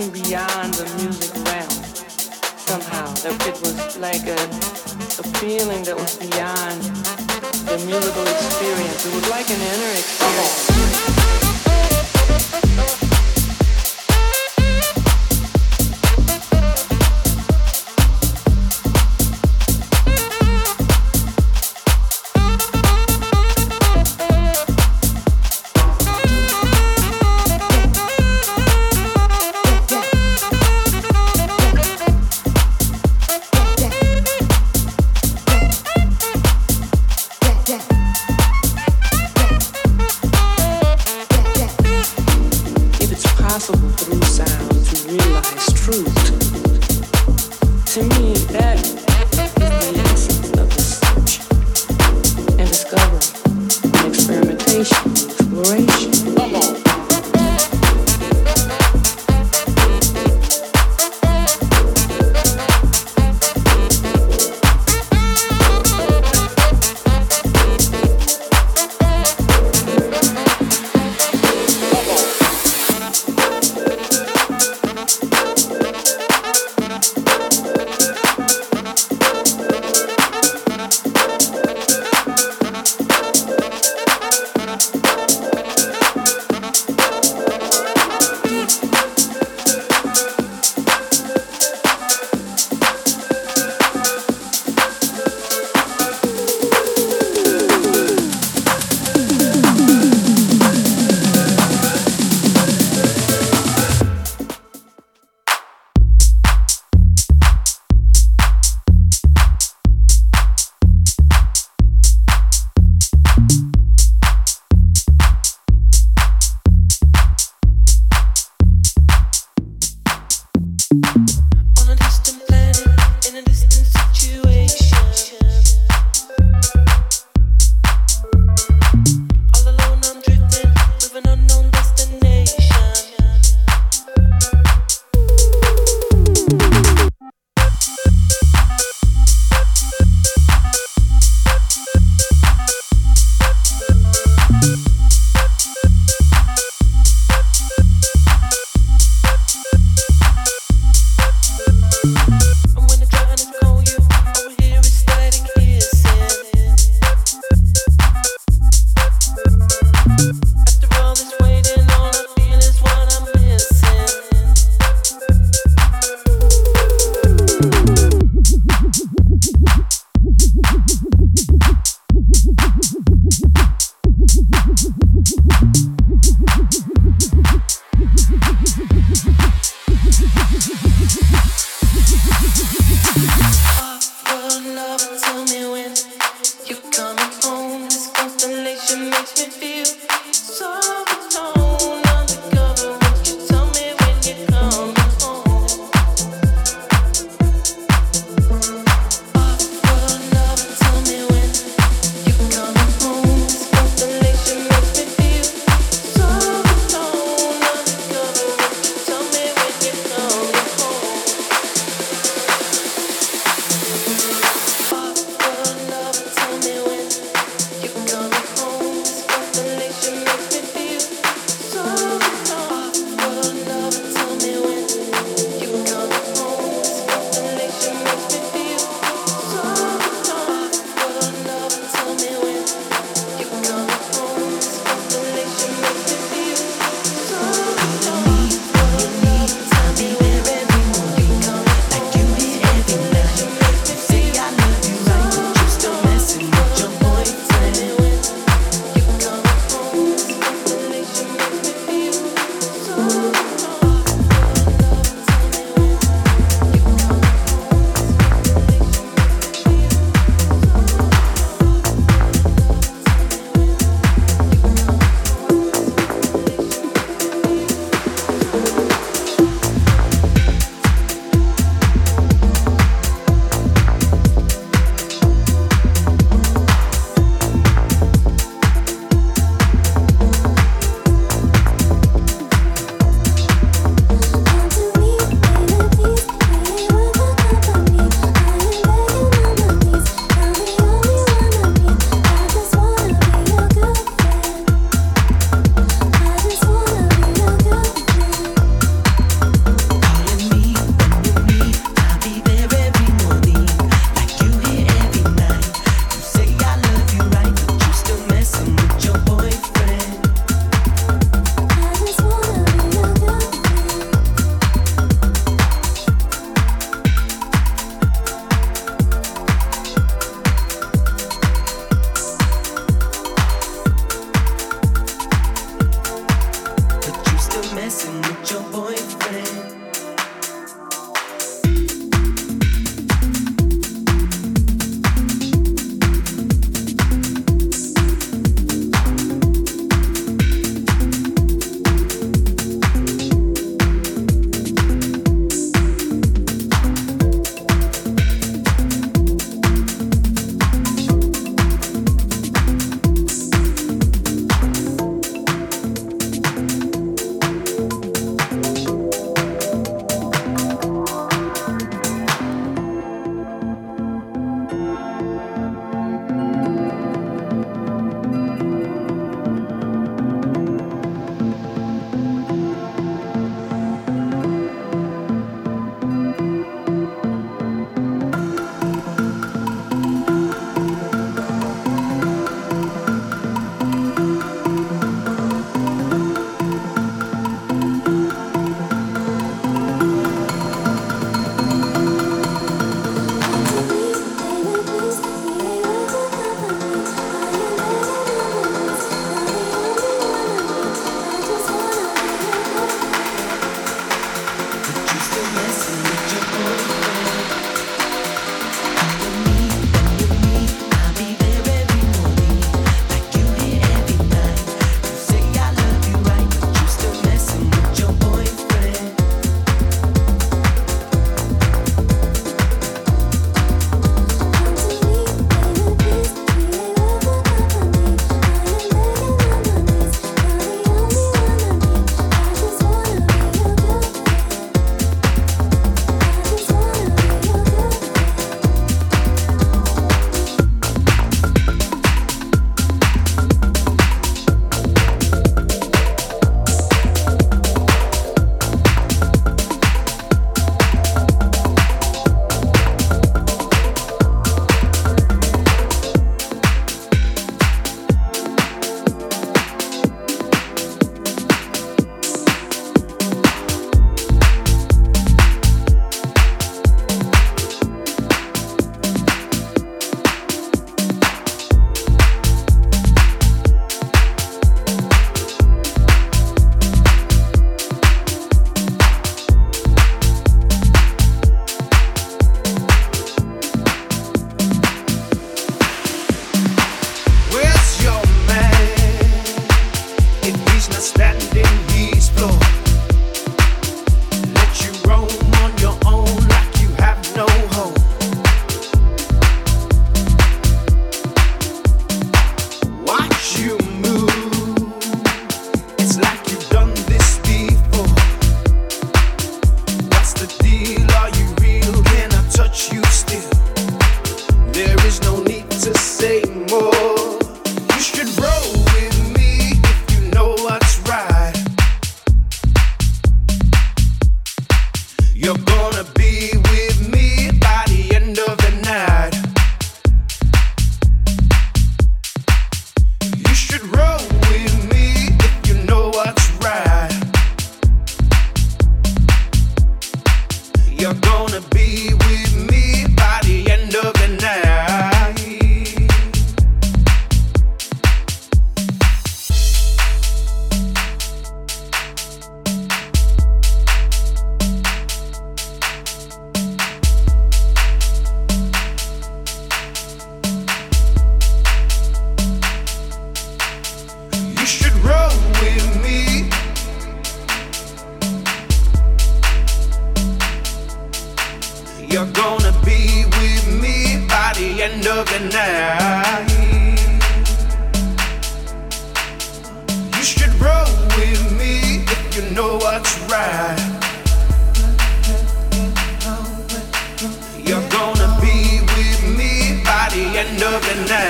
something beyond the music realm somehow. That it was like a, a feeling that was beyond the musical experience. It was like an inner experience.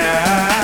olhar.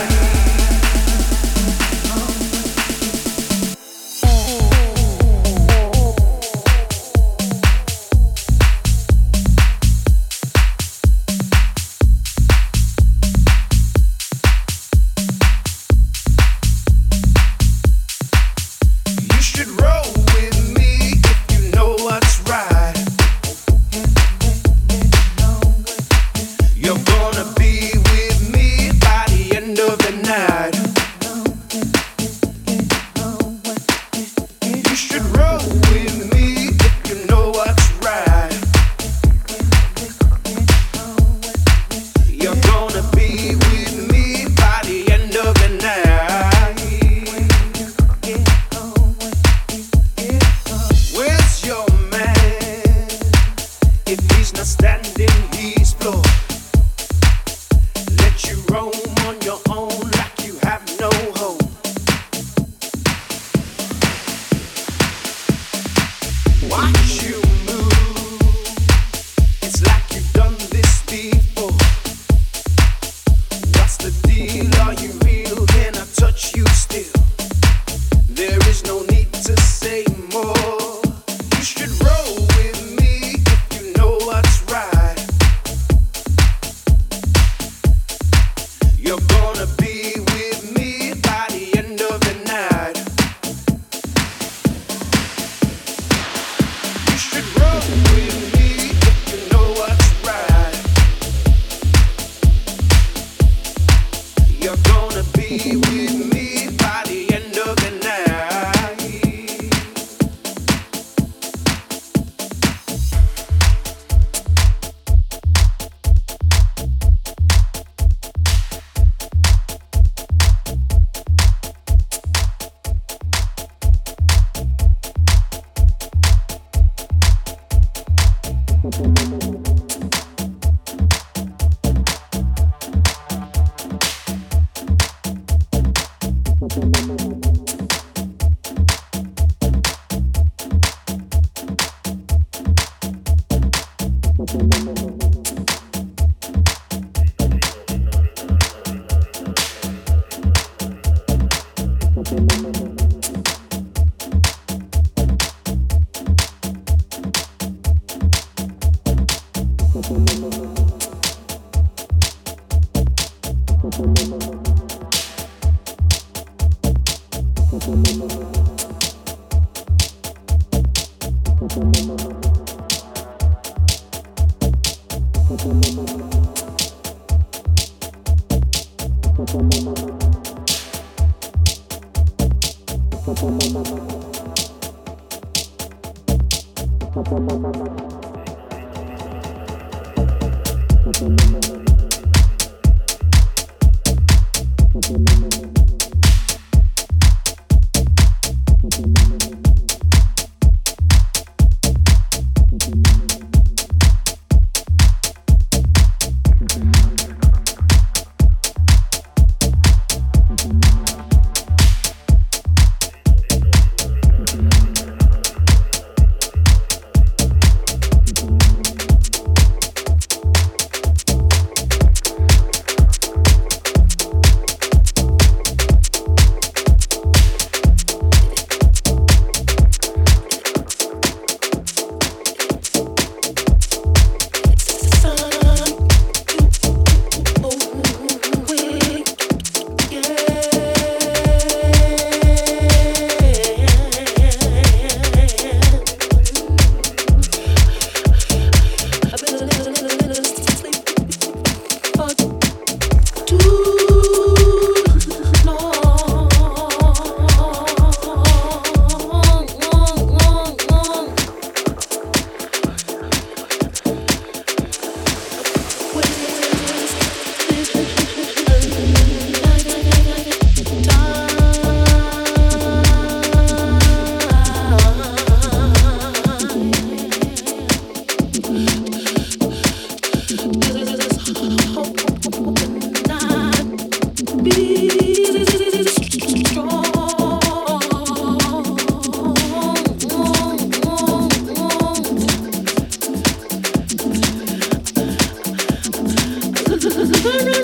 Ah, não, não.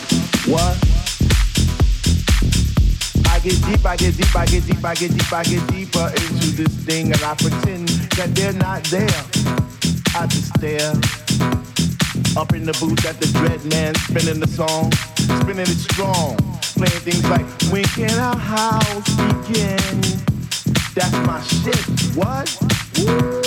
I get deep, I get deep, I get deep, I get deeper into this thing, and I pretend that they're not there. I just stare up in the booth at the dread man spinning the song, spinning it strong, playing things like When can our house begin? That's my shit. What?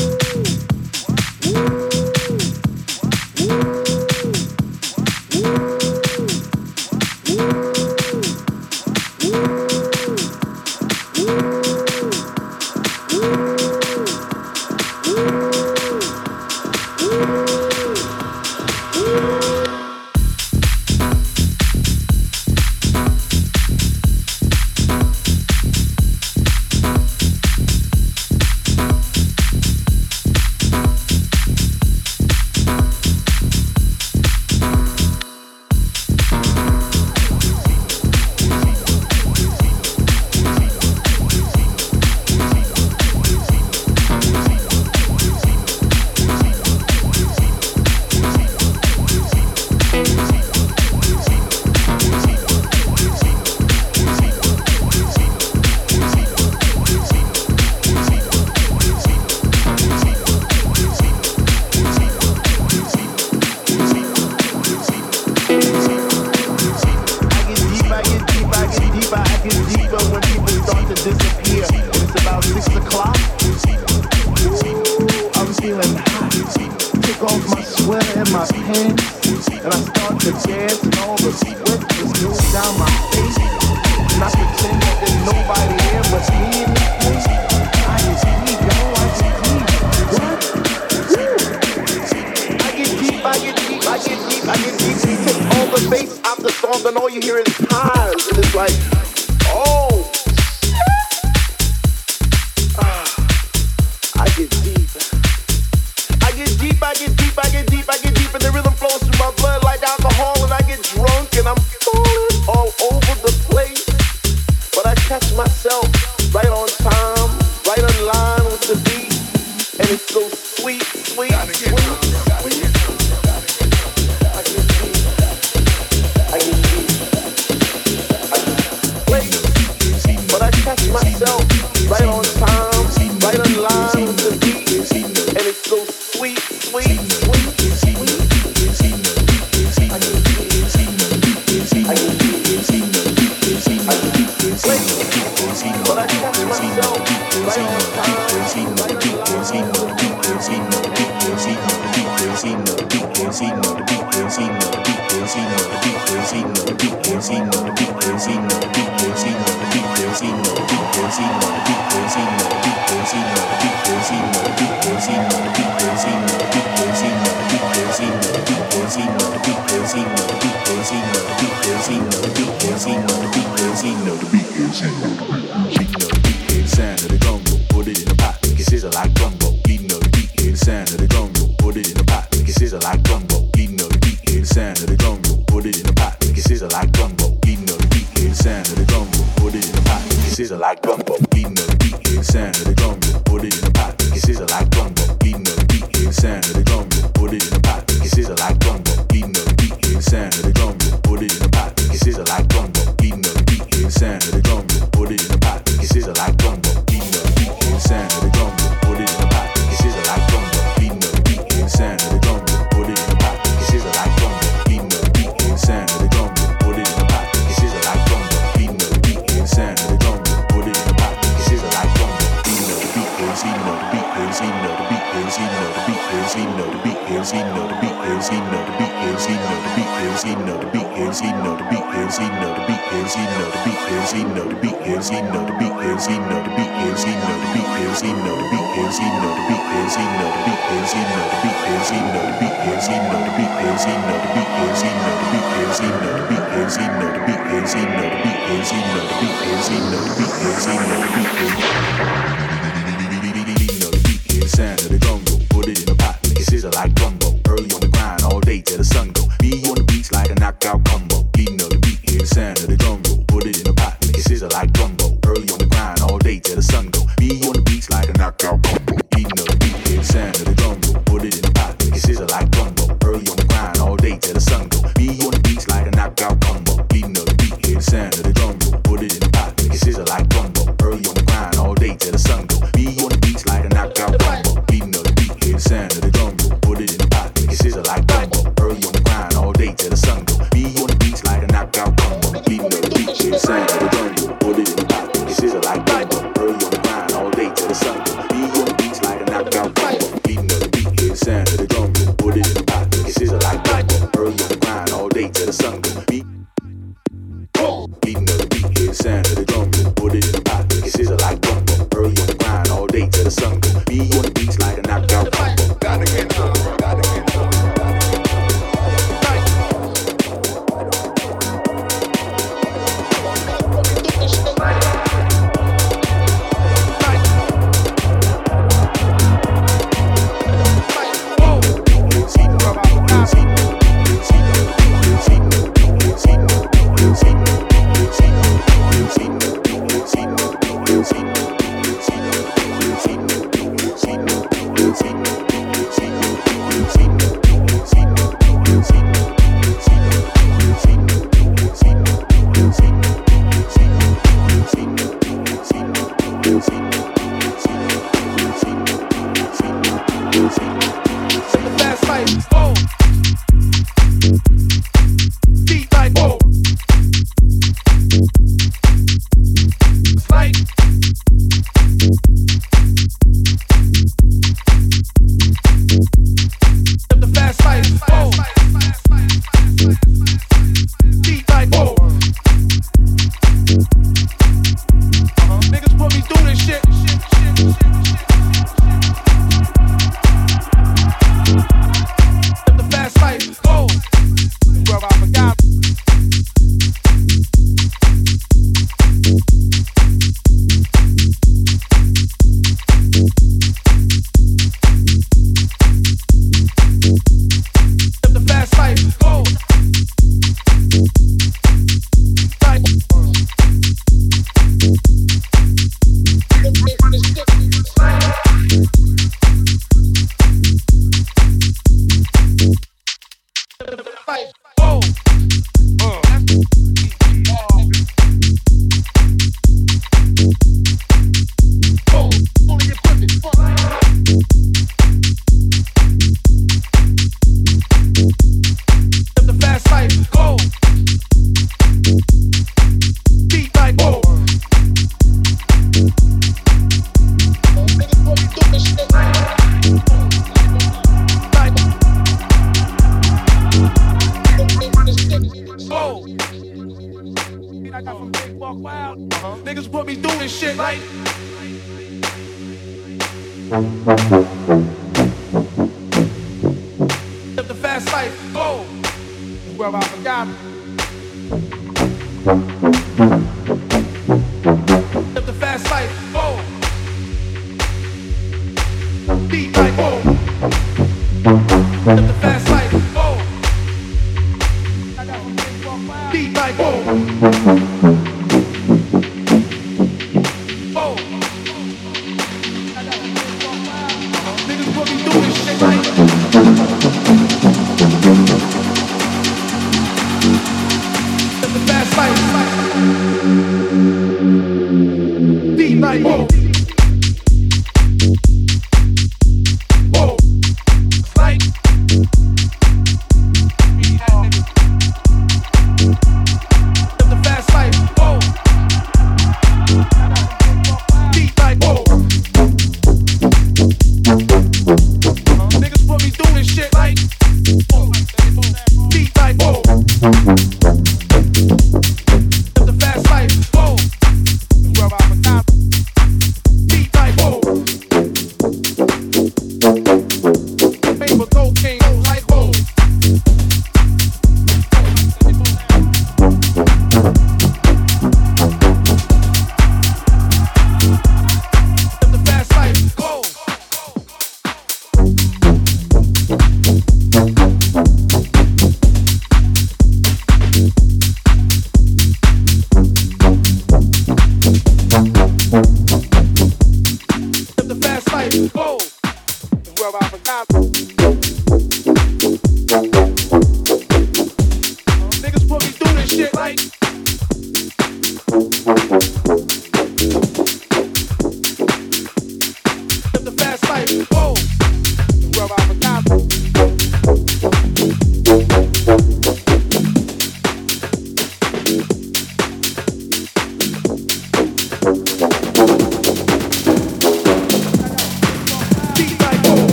Put